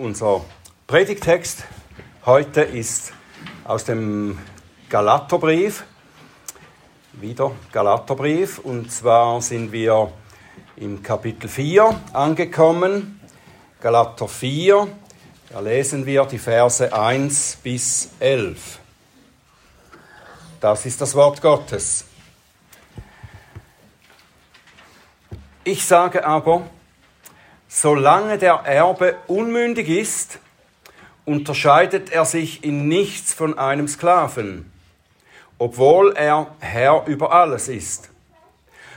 Unser Predigtext heute ist aus dem Galaterbrief, wieder Galaterbrief, und zwar sind wir im Kapitel 4 angekommen, Galater 4, da lesen wir die Verse 1 bis 11. Das ist das Wort Gottes. Ich sage aber, Solange der Erbe unmündig ist, unterscheidet er sich in nichts von einem Sklaven, obwohl er Herr über alles ist,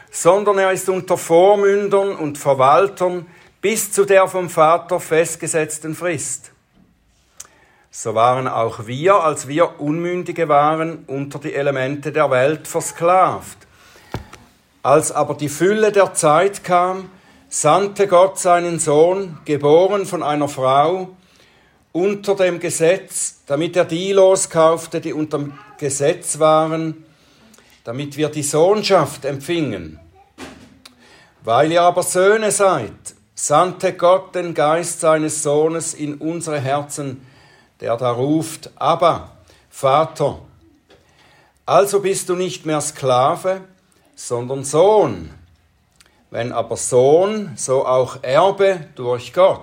sondern er ist unter Vormündern und Verwaltern bis zu der vom Vater festgesetzten Frist. So waren auch wir, als wir Unmündige waren, unter die Elemente der Welt versklavt. Als aber die Fülle der Zeit kam, sandte Gott seinen Sohn, geboren von einer Frau, unter dem Gesetz, damit er die loskaufte, die unter dem Gesetz waren, damit wir die Sohnschaft empfingen. Weil ihr aber Söhne seid, sandte Gott den Geist seines Sohnes in unsere Herzen, der da ruft, aber Vater. Also bist du nicht mehr Sklave, sondern Sohn wenn aber Sohn, so auch Erbe durch Gott.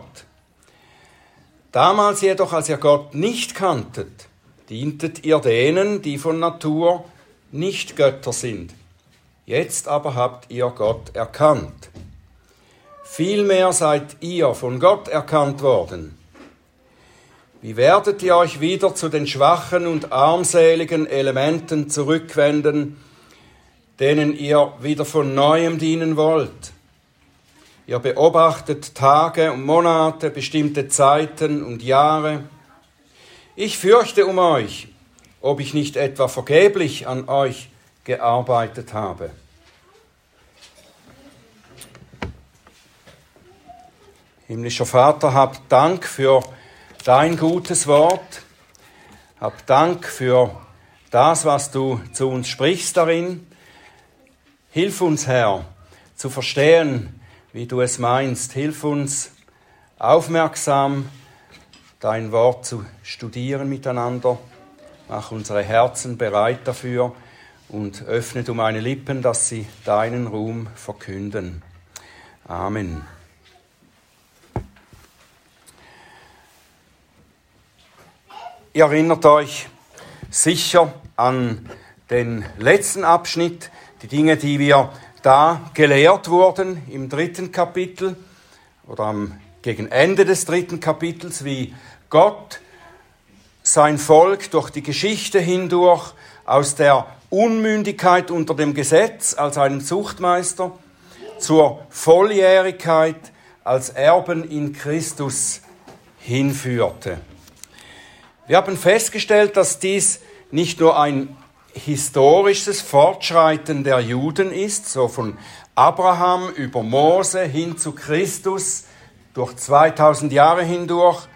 Damals jedoch, als ihr Gott nicht kanntet, dientet ihr denen, die von Natur nicht Götter sind. Jetzt aber habt ihr Gott erkannt. Vielmehr seid ihr von Gott erkannt worden. Wie werdet ihr euch wieder zu den schwachen und armseligen Elementen zurückwenden, denen ihr wieder von neuem dienen wollt. Ihr beobachtet Tage und Monate, bestimmte Zeiten und Jahre. Ich fürchte um euch, ob ich nicht etwa vergeblich an euch gearbeitet habe. Himmlischer Vater, hab Dank für dein gutes Wort. Hab Dank für das, was du zu uns sprichst darin. Hilf uns, Herr, zu verstehen, wie du es meinst. Hilf uns, aufmerksam dein Wort zu studieren miteinander. Mach unsere Herzen bereit dafür und öffne du meine Lippen, dass sie deinen Ruhm verkünden. Amen. Ihr erinnert euch sicher an den letzten Abschnitt die Dinge, die wir da gelehrt wurden im dritten Kapitel oder am, gegen Ende des dritten Kapitels, wie Gott sein Volk durch die Geschichte hindurch aus der Unmündigkeit unter dem Gesetz als einen Zuchtmeister zur Volljährigkeit als Erben in Christus hinführte. Wir haben festgestellt, dass dies nicht nur ein historisches Fortschreiten der Juden ist, so von Abraham über Mose hin zu Christus durch 2000 Jahre hindurch.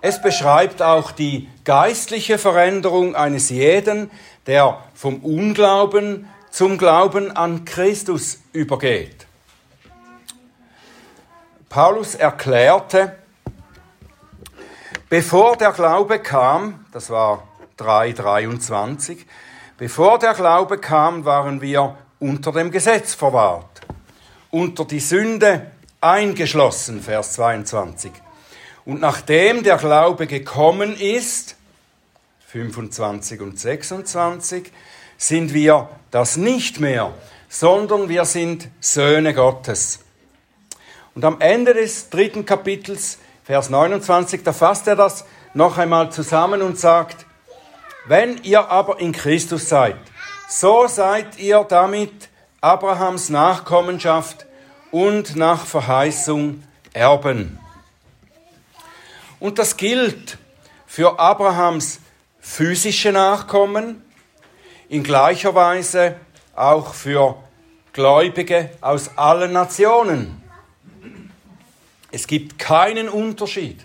Es beschreibt auch die geistliche Veränderung eines jeden, der vom Unglauben zum Glauben an Christus übergeht. Paulus erklärte, bevor der Glaube kam, das war 3,23. Bevor der Glaube kam, waren wir unter dem Gesetz verwahrt, unter die Sünde eingeschlossen, Vers 22. Und nachdem der Glaube gekommen ist, 25 und 26, sind wir das nicht mehr, sondern wir sind Söhne Gottes. Und am Ende des dritten Kapitels, Vers 29, da fasst er das noch einmal zusammen und sagt, wenn ihr aber in Christus seid, so seid ihr damit Abrahams Nachkommenschaft und nach Verheißung Erben. Und das gilt für Abrahams physische Nachkommen, in gleicher Weise auch für Gläubige aus allen Nationen. Es gibt keinen Unterschied.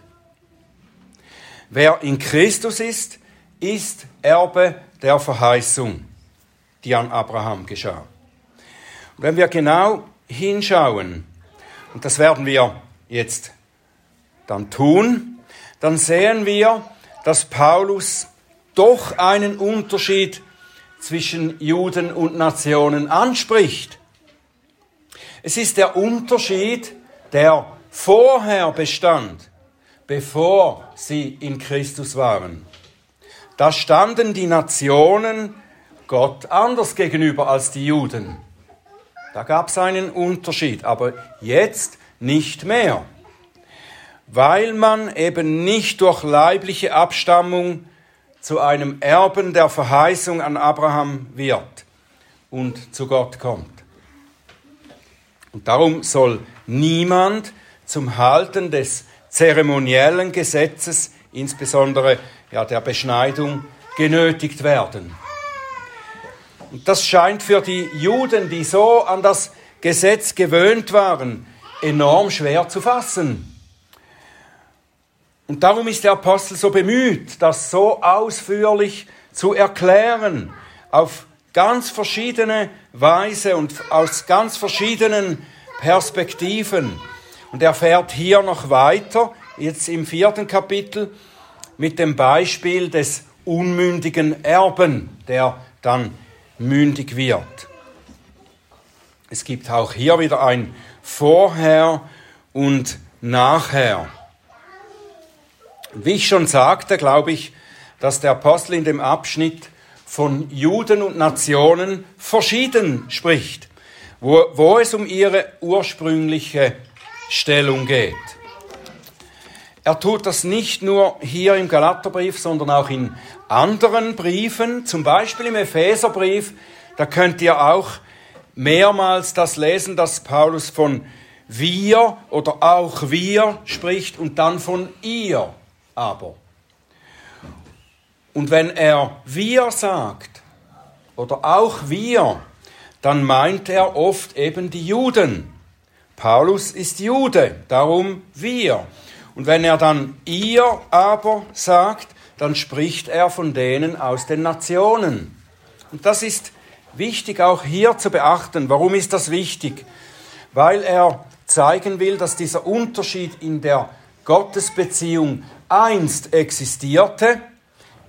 Wer in Christus ist, ist Erbe der Verheißung, die an Abraham geschah. Und wenn wir genau hinschauen, und das werden wir jetzt dann tun, dann sehen wir, dass Paulus doch einen Unterschied zwischen Juden und Nationen anspricht. Es ist der Unterschied, der vorher bestand, bevor sie in Christus waren. Da standen die Nationen Gott anders gegenüber als die Juden. Da gab es einen Unterschied, aber jetzt nicht mehr, weil man eben nicht durch leibliche Abstammung zu einem Erben der Verheißung an Abraham wird und zu Gott kommt. Und darum soll niemand zum Halten des zeremoniellen Gesetzes, insbesondere ja, der Beschneidung, genötigt werden. Und das scheint für die Juden, die so an das Gesetz gewöhnt waren, enorm schwer zu fassen. Und darum ist der Apostel so bemüht, das so ausführlich zu erklären, auf ganz verschiedene Weise und aus ganz verschiedenen Perspektiven. Und er fährt hier noch weiter, jetzt im vierten Kapitel, mit dem Beispiel des unmündigen Erben, der dann mündig wird. Es gibt auch hier wieder ein Vorher und Nachher. Wie ich schon sagte, glaube ich, dass der Apostel in dem Abschnitt von Juden und Nationen verschieden spricht, wo, wo es um ihre ursprüngliche Stellung geht. Er tut das nicht nur hier im Galaterbrief, sondern auch in anderen Briefen, zum Beispiel im Epheserbrief. Da könnt ihr auch mehrmals das lesen, dass Paulus von wir oder auch wir spricht und dann von ihr aber. Und wenn er wir sagt oder auch wir, dann meint er oft eben die Juden. Paulus ist Jude, darum wir. Und wenn er dann ihr aber sagt, dann spricht er von denen aus den Nationen. Und das ist wichtig auch hier zu beachten. Warum ist das wichtig? Weil er zeigen will, dass dieser Unterschied in der Gottesbeziehung einst existierte,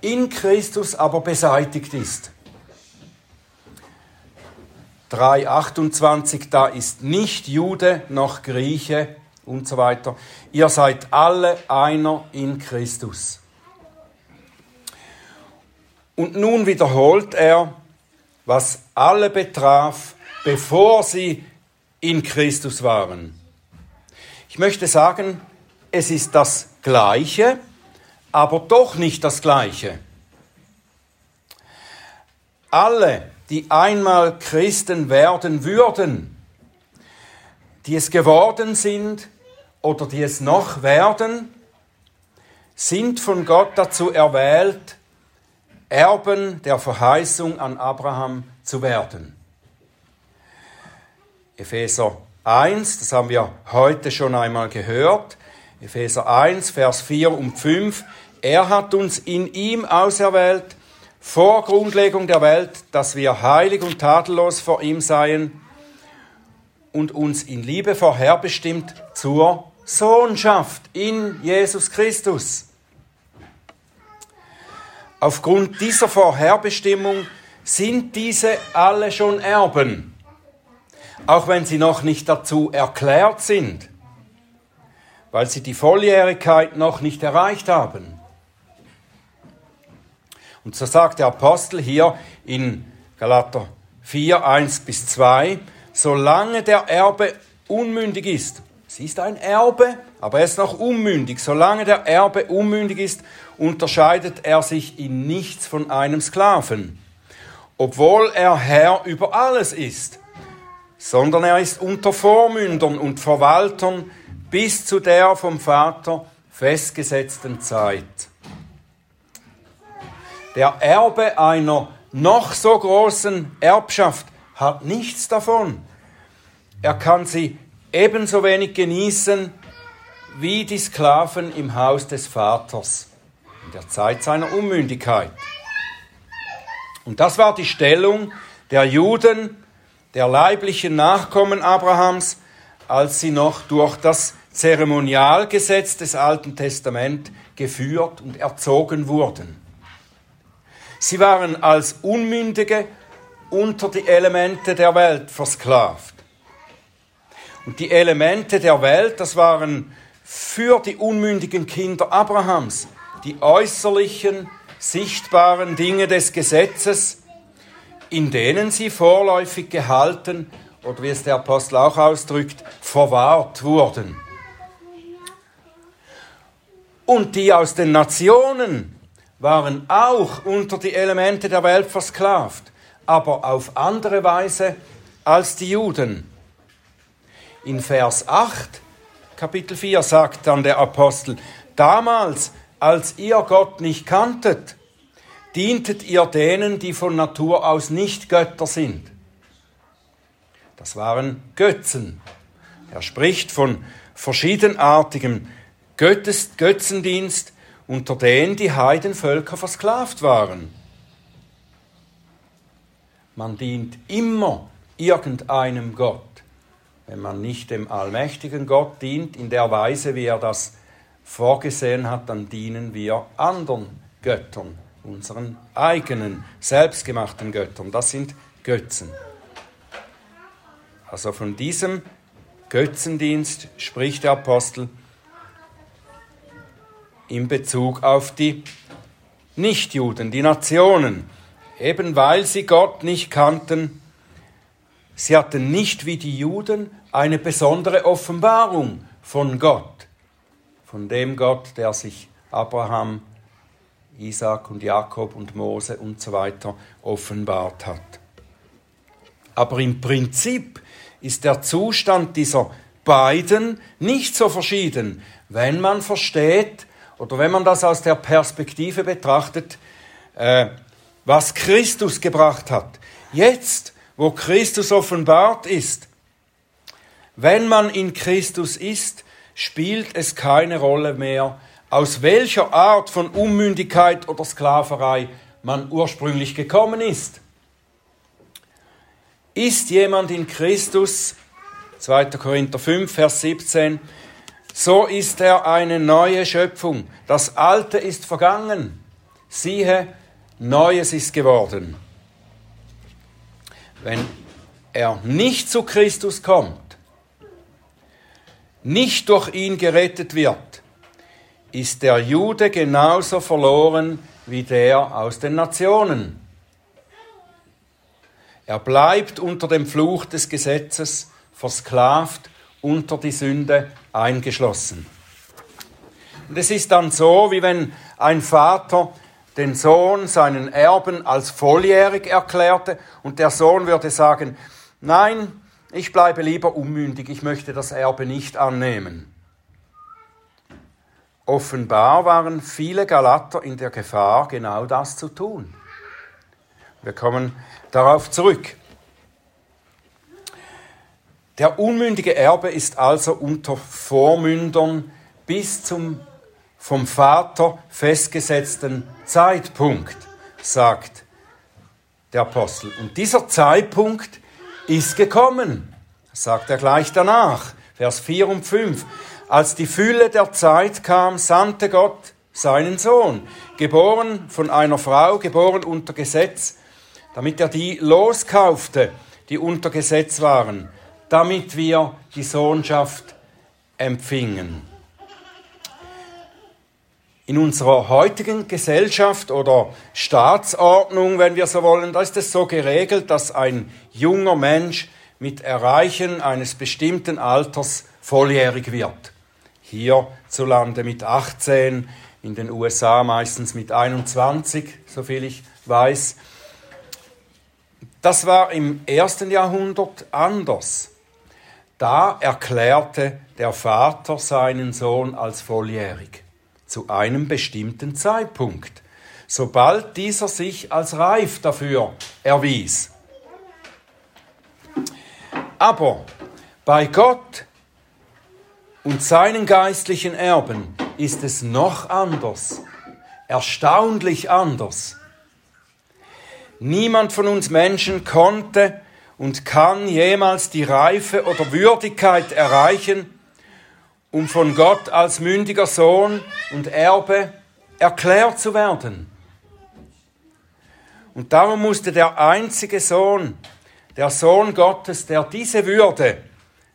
in Christus aber beseitigt ist. 3.28, da ist nicht Jude noch Grieche, und so weiter. Ihr seid alle einer in Christus. Und nun wiederholt er, was alle betraf, bevor sie in Christus waren. Ich möchte sagen, es ist das Gleiche, aber doch nicht das Gleiche. Alle, die einmal Christen werden würden, die es geworden sind, oder die es noch werden, sind von Gott dazu erwählt, Erben der Verheißung an Abraham zu werden. Epheser 1, das haben wir heute schon einmal gehört. Epheser 1, Vers 4 und 5. Er hat uns in ihm auserwählt, vor Grundlegung der Welt, dass wir heilig und tadellos vor ihm seien und uns in Liebe vorherbestimmt zur Sohnschaft in Jesus Christus. Aufgrund dieser Vorherbestimmung sind diese alle schon Erben, auch wenn sie noch nicht dazu erklärt sind, weil sie die Volljährigkeit noch nicht erreicht haben. Und so sagt der Apostel hier in Galater 4, 1 bis 2, solange der Erbe unmündig ist, Sie ist ein Erbe, aber er ist noch unmündig. Solange der Erbe unmündig ist, unterscheidet er sich in nichts von einem Sklaven, obwohl er Herr über alles ist, sondern er ist unter Vormündern und Verwaltern bis zu der vom Vater festgesetzten Zeit. Der Erbe einer noch so großen Erbschaft hat nichts davon. Er kann sie ebenso wenig genießen wie die Sklaven im Haus des Vaters in der Zeit seiner Unmündigkeit. Und das war die Stellung der Juden, der leiblichen Nachkommen Abrahams, als sie noch durch das Zeremonialgesetz des Alten Testaments geführt und erzogen wurden. Sie waren als Unmündige unter die Elemente der Welt versklavt. Und die Elemente der Welt, das waren für die unmündigen Kinder Abrahams die äußerlichen, sichtbaren Dinge des Gesetzes, in denen sie vorläufig gehalten oder wie es der Apostel auch ausdrückt, verwahrt wurden. Und die aus den Nationen waren auch unter die Elemente der Welt versklavt, aber auf andere Weise als die Juden. In Vers 8, Kapitel 4 sagt dann der Apostel, damals, als ihr Gott nicht kanntet, dientet ihr denen, die von Natur aus nicht Götter sind. Das waren Götzen. Er spricht von verschiedenartigem Götzendienst, unter denen die Heidenvölker versklavt waren. Man dient immer irgendeinem Gott. Wenn man nicht dem allmächtigen Gott dient, in der Weise, wie er das vorgesehen hat, dann dienen wir anderen Göttern, unseren eigenen, selbstgemachten Göttern. Das sind Götzen. Also von diesem Götzendienst spricht der Apostel in Bezug auf die Nichtjuden, die Nationen, eben weil sie Gott nicht kannten. Sie hatten nicht wie die Juden eine besondere Offenbarung von Gott, von dem Gott, der sich Abraham, Isaac und Jakob und Mose und so weiter offenbart hat. Aber im Prinzip ist der Zustand dieser beiden nicht so verschieden, wenn man versteht oder wenn man das aus der Perspektive betrachtet, äh, was Christus gebracht hat. Jetzt, wo Christus offenbart ist, wenn man in Christus ist, spielt es keine Rolle mehr, aus welcher Art von Unmündigkeit oder Sklaverei man ursprünglich gekommen ist. Ist jemand in Christus, 2. Korinther 5, Vers 17, so ist er eine neue Schöpfung. Das Alte ist vergangen. Siehe, Neues ist geworden. Wenn er nicht zu Christus kommt, nicht durch ihn gerettet wird, ist der Jude genauso verloren wie der aus den Nationen. Er bleibt unter dem Fluch des Gesetzes versklavt unter die Sünde eingeschlossen. Und es ist dann so, wie wenn ein Vater den Sohn, seinen Erben, als volljährig erklärte und der Sohn würde sagen, nein, ich bleibe lieber unmündig, ich möchte das Erbe nicht annehmen. Offenbar waren viele Galater in der Gefahr, genau das zu tun. Wir kommen darauf zurück. Der unmündige Erbe ist also unter Vormündern bis zum vom Vater festgesetzten Zeitpunkt, sagt der Apostel. Und dieser Zeitpunkt ist gekommen, sagt er gleich danach, Vers 4 und 5. Als die Fülle der Zeit kam, sandte Gott seinen Sohn, geboren von einer Frau, geboren unter Gesetz, damit er die loskaufte, die unter Gesetz waren, damit wir die Sohnschaft empfingen. In unserer heutigen Gesellschaft oder Staatsordnung, wenn wir so wollen, da ist es so geregelt, dass ein junger Mensch mit Erreichen eines bestimmten Alters volljährig wird. Hierzulande mit 18, in den USA meistens mit 21, soviel ich weiß. Das war im ersten Jahrhundert anders. Da erklärte der Vater seinen Sohn als volljährig zu einem bestimmten Zeitpunkt, sobald dieser sich als reif dafür erwies. Aber bei Gott und seinen geistlichen Erben ist es noch anders, erstaunlich anders. Niemand von uns Menschen konnte und kann jemals die Reife oder Würdigkeit erreichen, um von Gott als mündiger Sohn und Erbe erklärt zu werden. Und darum musste der einzige Sohn, der Sohn Gottes, der diese Würde,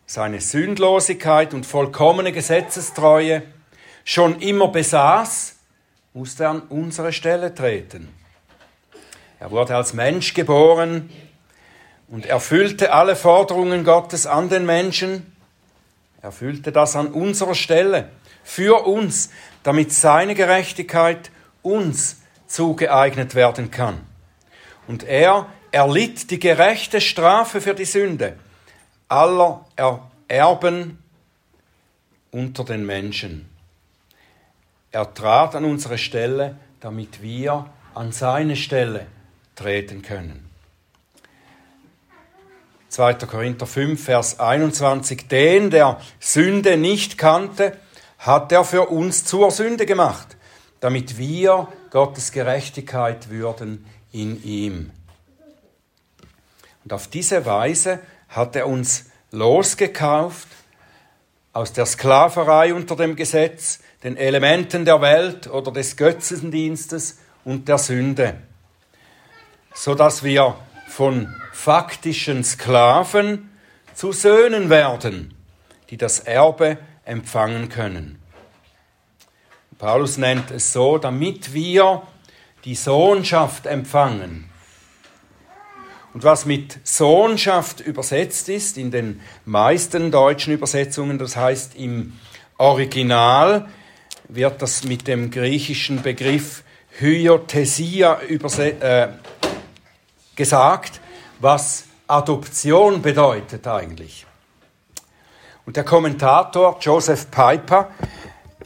seine Sündlosigkeit und vollkommene Gesetzestreue schon immer besaß, musste an unsere Stelle treten. Er wurde als Mensch geboren und erfüllte alle Forderungen Gottes an den Menschen, erfüllte das an unserer Stelle, für uns, damit seine Gerechtigkeit uns zugeeignet werden kann. Und er erlitt die gerechte Strafe für die Sünde aller Erben unter den Menschen. Er trat an unsere Stelle, damit wir an seine Stelle treten können. 2. Korinther 5, Vers 21. Den, der Sünde nicht kannte, hat er für uns zur Sünde gemacht, damit wir Gottes Gerechtigkeit würden in ihm. Und auf diese Weise hat er uns losgekauft aus der Sklaverei unter dem Gesetz, den Elementen der Welt oder des Götzendienstes und der Sünde, so dass wir von faktischen Sklaven zu Söhnen werden, die das Erbe empfangen können. Paulus nennt es so, damit wir die Sohnschaft empfangen. Und was mit Sohnschaft übersetzt ist, in den meisten deutschen Übersetzungen, das heißt im Original, wird das mit dem griechischen Begriff Hyothesia äh, gesagt, was Adoption bedeutet eigentlich. Und der Kommentator Joseph Piper,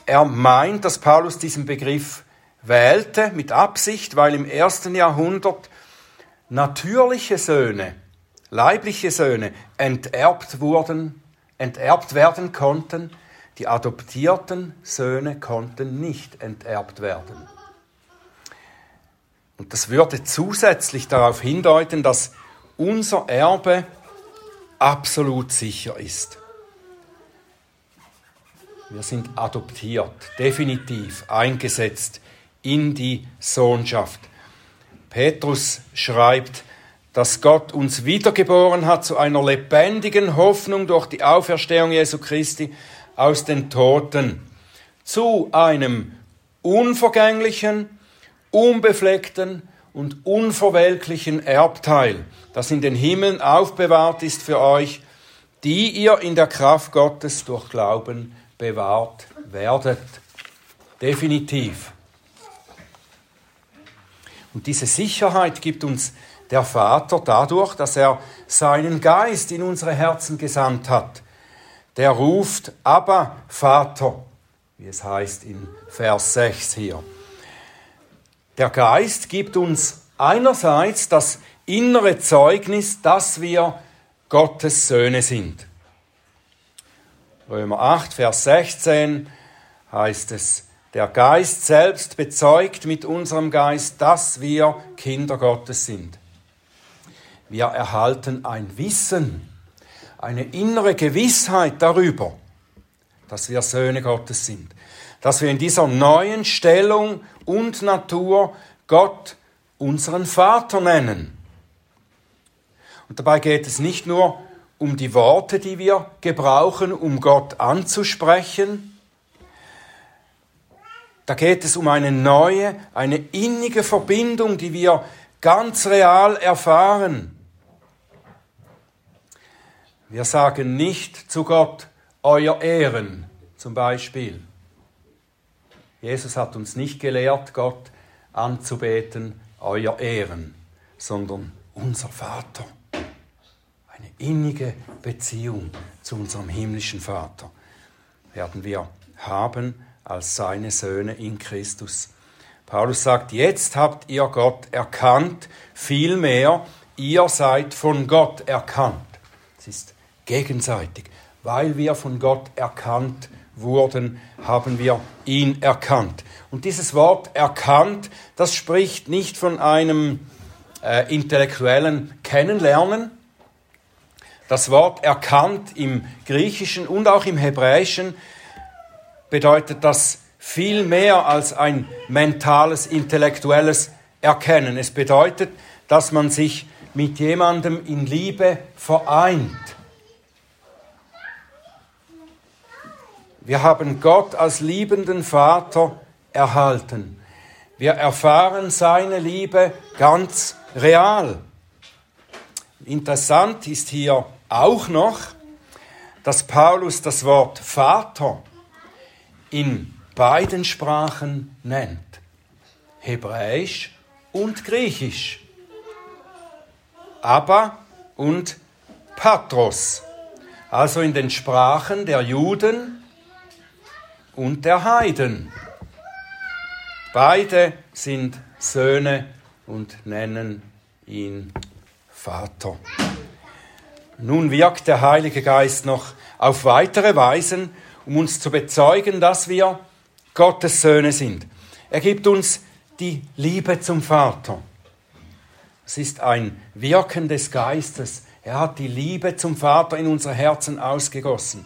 er meint, dass Paulus diesen Begriff wählte mit Absicht, weil im ersten Jahrhundert natürliche Söhne, leibliche Söhne enterbt wurden, enterbt werden konnten, die adoptierten Söhne konnten nicht enterbt werden. Und das würde zusätzlich darauf hindeuten, dass unser Erbe absolut sicher ist. Wir sind adoptiert, definitiv eingesetzt in die Sohnschaft. Petrus schreibt, dass Gott uns wiedergeboren hat zu einer lebendigen Hoffnung durch die Auferstehung Jesu Christi aus den Toten, zu einem unvergänglichen, unbefleckten und unverwelklichen Erbteil, das in den Himmeln aufbewahrt ist für euch, die ihr in der Kraft Gottes durch Glauben bewahrt werdet. Definitiv. Und diese Sicherheit gibt uns der Vater dadurch, dass er seinen Geist in unsere Herzen gesandt hat. Der ruft, aber Vater, wie es heißt in Vers 6 hier. Der Geist gibt uns einerseits das innere Zeugnis, dass wir Gottes Söhne sind. Römer 8, Vers 16 heißt es, der Geist selbst bezeugt mit unserem Geist, dass wir Kinder Gottes sind. Wir erhalten ein Wissen, eine innere Gewissheit darüber, dass wir Söhne Gottes sind dass wir in dieser neuen Stellung und Natur Gott unseren Vater nennen. Und dabei geht es nicht nur um die Worte, die wir gebrauchen, um Gott anzusprechen. Da geht es um eine neue, eine innige Verbindung, die wir ganz real erfahren. Wir sagen nicht zu Gott, euer Ehren zum Beispiel. Jesus hat uns nicht gelehrt, Gott anzubeten, euer Ehren, sondern unser Vater. Eine innige Beziehung zu unserem himmlischen Vater werden wir haben als seine Söhne in Christus. Paulus sagt, jetzt habt ihr Gott erkannt, vielmehr ihr seid von Gott erkannt. Es ist gegenseitig, weil wir von Gott erkannt wurden, haben wir ihn erkannt. Und dieses Wort erkannt, das spricht nicht von einem äh, intellektuellen Kennenlernen. Das Wort erkannt im Griechischen und auch im Hebräischen bedeutet das viel mehr als ein mentales, intellektuelles Erkennen. Es bedeutet, dass man sich mit jemandem in Liebe vereint. Wir haben Gott als liebenden Vater erhalten. Wir erfahren seine Liebe ganz real. Interessant ist hier auch noch, dass Paulus das Wort Vater in beiden Sprachen nennt, Hebräisch und Griechisch. Abba und Patros, also in den Sprachen der Juden und der Heiden. Beide sind Söhne und nennen ihn Vater. Nun wirkt der Heilige Geist noch auf weitere Weisen, um uns zu bezeugen, dass wir Gottes Söhne sind. Er gibt uns die Liebe zum Vater. Es ist ein Wirken des Geistes. Er hat die Liebe zum Vater in unser Herzen ausgegossen.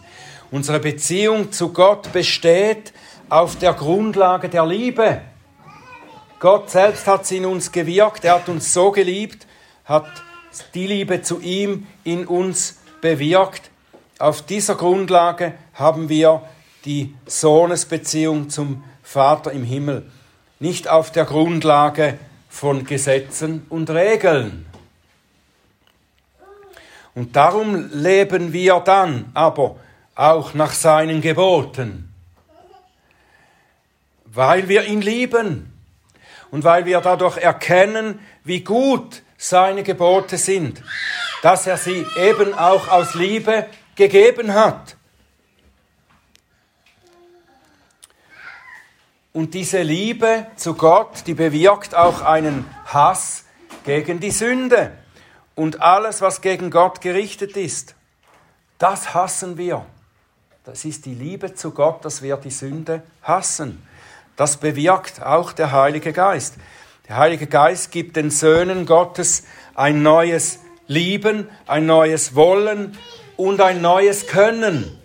Unsere Beziehung zu Gott besteht auf der Grundlage der Liebe. Gott selbst hat sie in uns gewirkt, er hat uns so geliebt, hat die Liebe zu ihm in uns bewirkt. Auf dieser Grundlage haben wir die Sohnesbeziehung zum Vater im Himmel, nicht auf der Grundlage von Gesetzen und Regeln. Und darum leben wir dann aber auch nach seinen Geboten, weil wir ihn lieben und weil wir dadurch erkennen, wie gut seine Gebote sind, dass er sie eben auch aus Liebe gegeben hat. Und diese Liebe zu Gott, die bewirkt auch einen Hass gegen die Sünde und alles, was gegen Gott gerichtet ist. Das hassen wir. Das ist die Liebe zu Gott, dass wir die Sünde hassen. Das bewirkt auch der Heilige Geist. Der Heilige Geist gibt den Söhnen Gottes ein neues Lieben, ein neues Wollen und ein neues Können.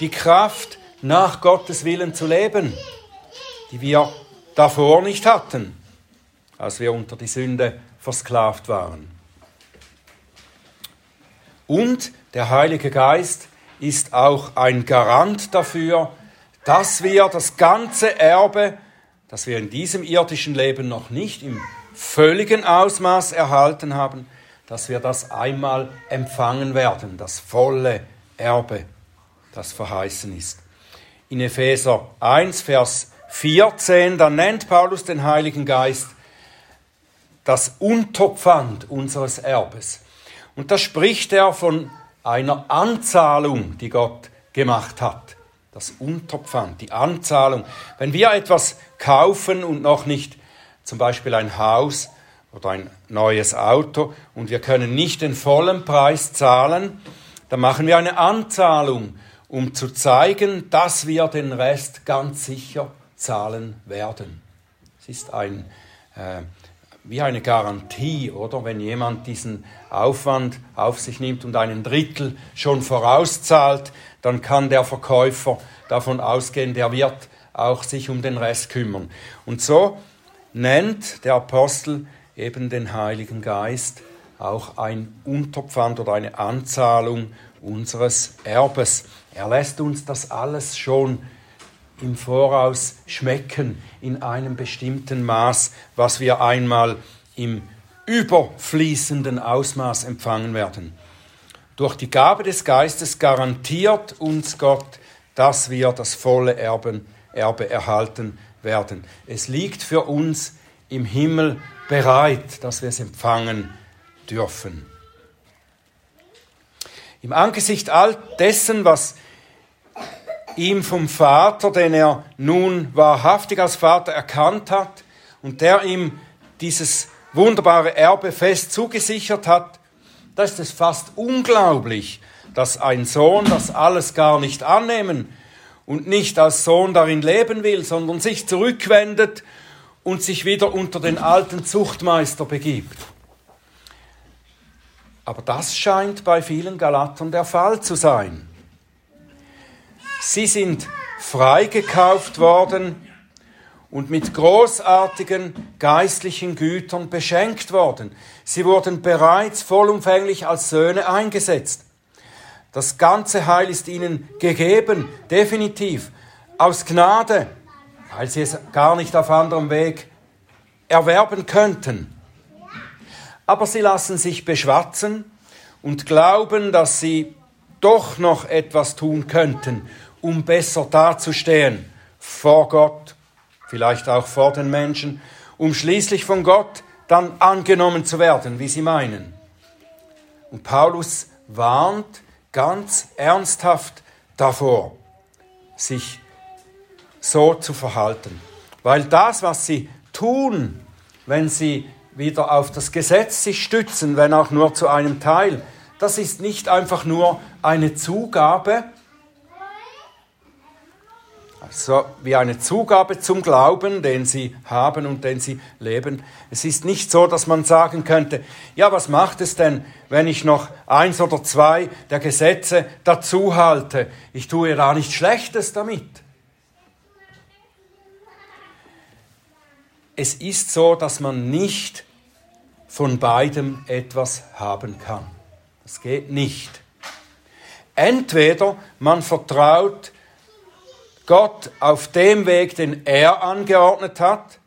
Die Kraft, nach Gottes Willen zu leben, die wir davor nicht hatten, als wir unter die Sünde versklavt waren. Und der Heilige Geist ist auch ein Garant dafür, dass wir das ganze Erbe, das wir in diesem irdischen Leben noch nicht im völligen Ausmaß erhalten haben, dass wir das einmal empfangen werden, das volle Erbe, das verheißen ist. In Epheser 1, Vers 14, da nennt Paulus den Heiligen Geist das Unterpfand unseres Erbes. Und da spricht er von einer Anzahlung, die Gott gemacht hat das Unterpfand, die Anzahlung. Wenn wir etwas kaufen und noch nicht zum Beispiel ein Haus oder ein neues Auto und wir können nicht den vollen Preis zahlen, dann machen wir eine Anzahlung, um zu zeigen, dass wir den Rest ganz sicher zahlen werden. Es ist ein, äh, wie eine Garantie, oder? Wenn jemand diesen Aufwand auf sich nimmt und einen Drittel schon vorauszahlt, dann kann der Verkäufer davon ausgehen, der wird auch sich um den Rest kümmern. Und so nennt der Apostel eben den Heiligen Geist auch ein Unterpfand oder eine Anzahlung unseres Erbes. Er lässt uns das alles schon im Voraus schmecken in einem bestimmten Maß, was wir einmal im überfließenden Ausmaß empfangen werden. Durch die Gabe des Geistes garantiert uns Gott, dass wir das volle Erben, Erbe erhalten werden. Es liegt für uns im Himmel bereit, dass wir es empfangen dürfen. Im Angesicht all dessen, was ihm vom Vater, den er nun wahrhaftig als Vater erkannt hat und der ihm dieses wunderbare Erbe fest zugesichert hat, da ist es fast unglaublich, dass ein Sohn das alles gar nicht annehmen und nicht als Sohn darin leben will, sondern sich zurückwendet und sich wieder unter den alten Zuchtmeister begibt. Aber das scheint bei vielen Galatern der Fall zu sein. Sie sind freigekauft worden und mit großartigen geistlichen Gütern beschenkt worden. Sie wurden bereits vollumfänglich als Söhne eingesetzt. Das ganze Heil ist ihnen gegeben, definitiv, aus Gnade, weil sie es gar nicht auf anderem Weg erwerben könnten. Aber sie lassen sich beschwatzen und glauben, dass sie doch noch etwas tun könnten, um besser dazustehen vor Gott, vielleicht auch vor den Menschen, um schließlich von Gott dann angenommen zu werden, wie sie meinen. Und Paulus warnt ganz ernsthaft davor, sich so zu verhalten. Weil das, was sie tun, wenn sie wieder auf das Gesetz sich stützen, wenn auch nur zu einem Teil, das ist nicht einfach nur eine Zugabe, so wie eine Zugabe zum Glauben, den sie haben und den sie leben. Es ist nicht so, dass man sagen könnte, ja, was macht es denn, wenn ich noch eins oder zwei der Gesetze dazu halte? Ich tue da nichts Schlechtes damit. Es ist so, dass man nicht von beidem etwas haben kann. Das geht nicht. Entweder man vertraut Gott auf dem Weg, den er angeordnet hat,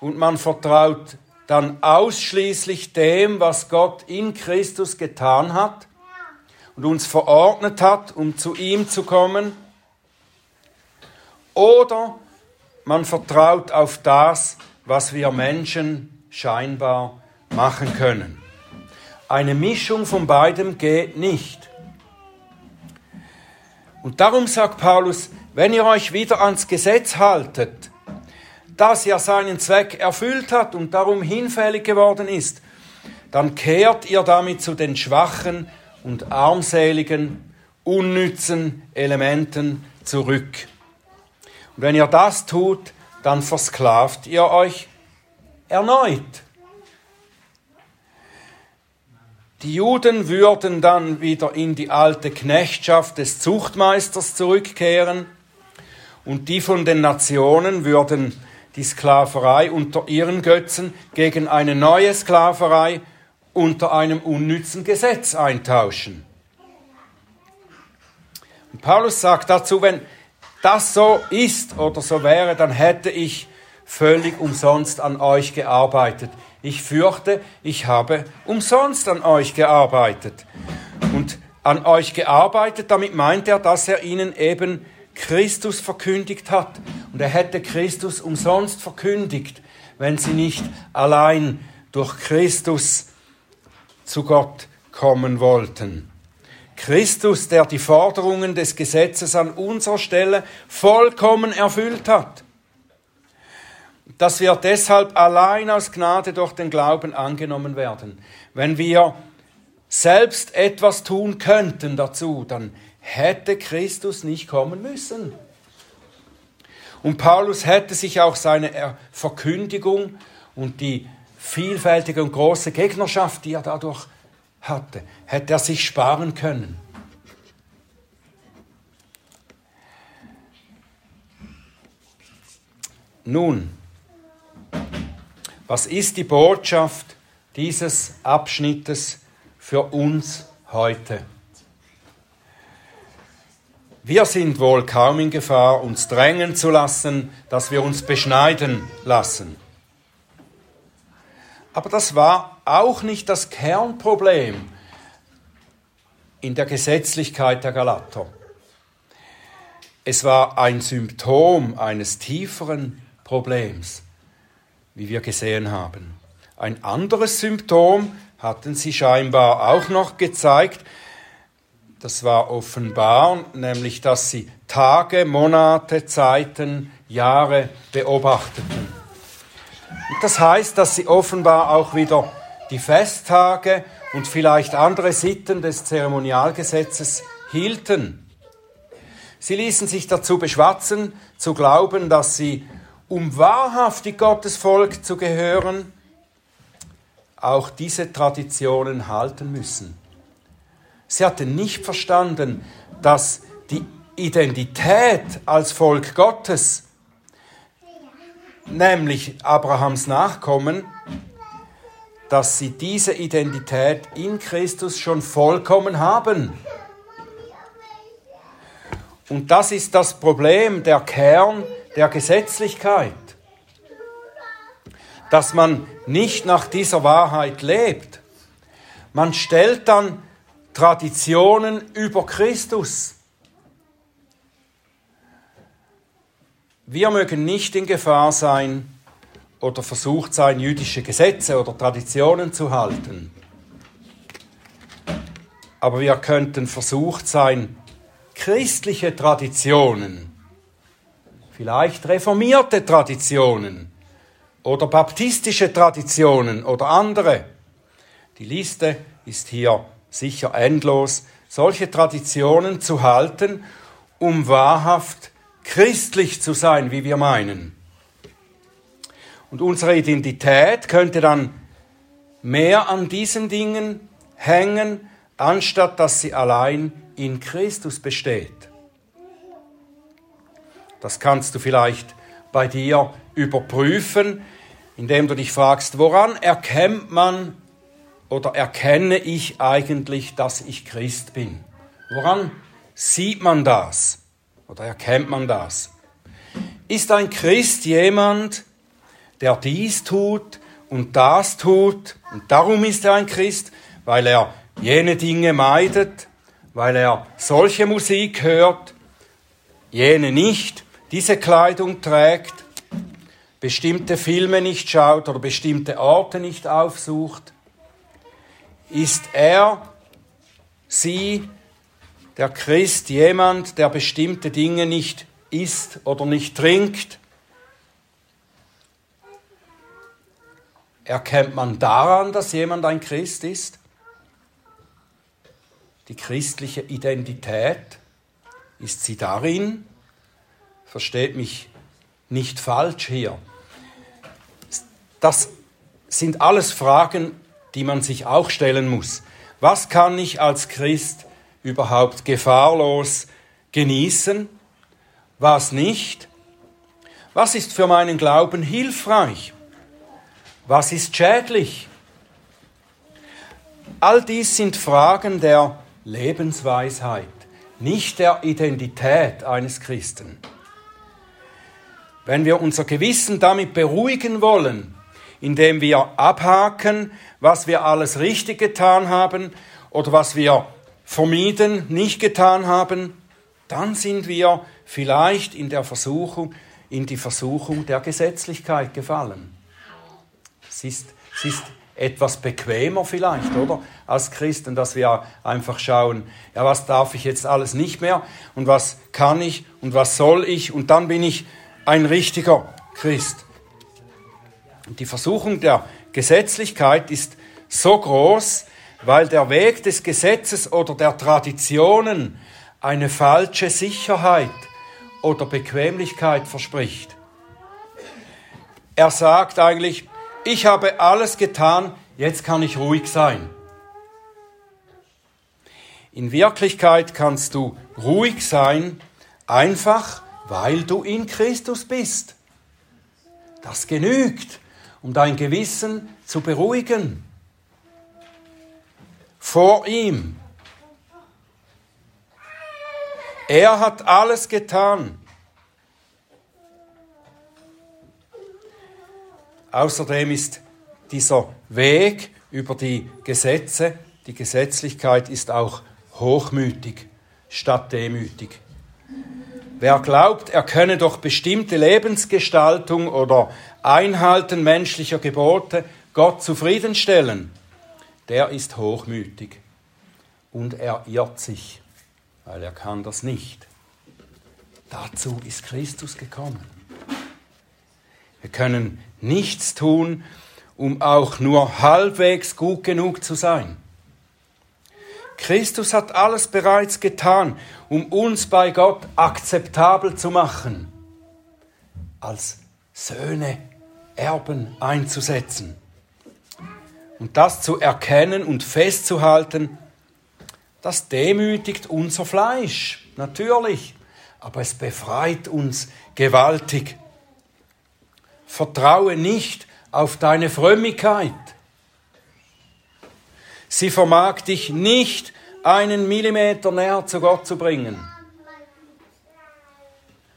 und man vertraut dann ausschließlich dem, was Gott in Christus getan hat und uns verordnet hat, um zu ihm zu kommen. Oder man vertraut auf das, was wir Menschen scheinbar machen können. Eine Mischung von beidem geht nicht. Und darum sagt Paulus, wenn ihr euch wieder ans Gesetz haltet, das ja seinen Zweck erfüllt hat und darum hinfällig geworden ist, dann kehrt ihr damit zu den schwachen und armseligen, unnützen Elementen zurück. Und wenn ihr das tut, dann versklavt ihr euch erneut. Die Juden würden dann wieder in die alte Knechtschaft des Zuchtmeisters zurückkehren und die von den Nationen würden die Sklaverei unter ihren Götzen gegen eine neue Sklaverei unter einem unnützen Gesetz eintauschen. Und Paulus sagt dazu, wenn das so ist oder so wäre, dann hätte ich völlig umsonst an euch gearbeitet ich fürchte, ich habe umsonst an euch gearbeitet. Und an euch gearbeitet, damit meint er, dass er ihnen eben Christus verkündigt hat. Und er hätte Christus umsonst verkündigt, wenn sie nicht allein durch Christus zu Gott kommen wollten. Christus, der die Forderungen des Gesetzes an unserer Stelle vollkommen erfüllt hat dass wir deshalb allein aus Gnade durch den Glauben angenommen werden. Wenn wir selbst etwas tun könnten dazu, dann hätte Christus nicht kommen müssen. Und Paulus hätte sich auch seine Verkündigung und die vielfältige und große Gegnerschaft, die er dadurch hatte, hätte er sich sparen können. Nun, was ist die Botschaft dieses Abschnittes für uns heute? Wir sind wohl kaum in Gefahr, uns drängen zu lassen, dass wir uns beschneiden lassen. Aber das war auch nicht das Kernproblem in der Gesetzlichkeit der Galater. Es war ein Symptom eines tieferen Problems wie wir gesehen haben. Ein anderes Symptom hatten sie scheinbar auch noch gezeigt. Das war offenbar, nämlich dass sie Tage, Monate, Zeiten, Jahre beobachteten. Und das heißt, dass sie offenbar auch wieder die Festtage und vielleicht andere Sitten des Zeremonialgesetzes hielten. Sie ließen sich dazu beschwatzen, zu glauben, dass sie um wahrhaftig Gottes Volk zu gehören, auch diese Traditionen halten müssen. Sie hatten nicht verstanden, dass die Identität als Volk Gottes, nämlich Abrahams Nachkommen, dass sie diese Identität in Christus schon vollkommen haben. Und das ist das Problem, der Kern der Gesetzlichkeit, dass man nicht nach dieser Wahrheit lebt. Man stellt dann Traditionen über Christus. Wir mögen nicht in Gefahr sein oder versucht sein, jüdische Gesetze oder Traditionen zu halten. Aber wir könnten versucht sein, christliche Traditionen, vielleicht reformierte Traditionen oder baptistische Traditionen oder andere. Die Liste ist hier sicher endlos, solche Traditionen zu halten, um wahrhaft christlich zu sein, wie wir meinen. Und unsere Identität könnte dann mehr an diesen Dingen hängen, anstatt dass sie allein in Christus besteht. Das kannst du vielleicht bei dir überprüfen, indem du dich fragst, woran erkennt man oder erkenne ich eigentlich, dass ich Christ bin? Woran sieht man das oder erkennt man das? Ist ein Christ jemand, der dies tut und das tut und darum ist er ein Christ, weil er jene Dinge meidet, weil er solche Musik hört, jene nicht, diese Kleidung trägt, bestimmte Filme nicht schaut oder bestimmte Orte nicht aufsucht, ist er, sie, der Christ, jemand, der bestimmte Dinge nicht isst oder nicht trinkt, erkennt man daran, dass jemand ein Christ ist? die christliche Identität? Ist sie darin? Versteht mich nicht falsch hier. Das sind alles Fragen, die man sich auch stellen muss. Was kann ich als Christ überhaupt gefahrlos genießen? Was nicht? Was ist für meinen Glauben hilfreich? Was ist schädlich? All dies sind Fragen der Lebensweisheit, nicht der Identität eines Christen. Wenn wir unser Gewissen damit beruhigen wollen, indem wir abhaken, was wir alles richtig getan haben oder was wir vermieden, nicht getan haben, dann sind wir vielleicht in der Versuchung, in die Versuchung der Gesetzlichkeit gefallen. Es ist, es ist etwas bequemer vielleicht, oder? Als Christen, dass wir einfach schauen, ja, was darf ich jetzt alles nicht mehr und was kann ich und was soll ich und dann bin ich ein richtiger Christ. Die Versuchung der Gesetzlichkeit ist so groß, weil der Weg des Gesetzes oder der Traditionen eine falsche Sicherheit oder Bequemlichkeit verspricht. Er sagt eigentlich, ich habe alles getan, jetzt kann ich ruhig sein. In Wirklichkeit kannst du ruhig sein, einfach weil du in Christus bist. Das genügt, um dein Gewissen zu beruhigen. Vor ihm. Er hat alles getan. Außerdem ist dieser Weg über die Gesetze, die Gesetzlichkeit ist auch hochmütig statt demütig. Wer glaubt, er könne durch bestimmte Lebensgestaltung oder Einhalten menschlicher Gebote Gott zufriedenstellen, der ist hochmütig und er irrt sich, weil er kann das nicht. Dazu ist Christus gekommen. Wir können nichts tun, um auch nur halbwegs gut genug zu sein. Christus hat alles bereits getan, um uns bei Gott akzeptabel zu machen, als Söhne, Erben einzusetzen. Und das zu erkennen und festzuhalten, das demütigt unser Fleisch, natürlich. aber es befreit uns gewaltig. Vertraue nicht auf deine Frömmigkeit. Sie vermag dich nicht einen Millimeter näher zu Gott zu bringen.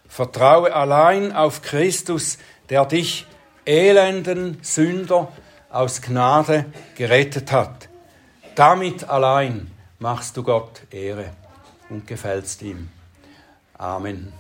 Vertraue allein auf Christus, der dich elenden Sünder aus Gnade gerettet hat. Damit allein machst du Gott Ehre und gefällst ihm. Amen.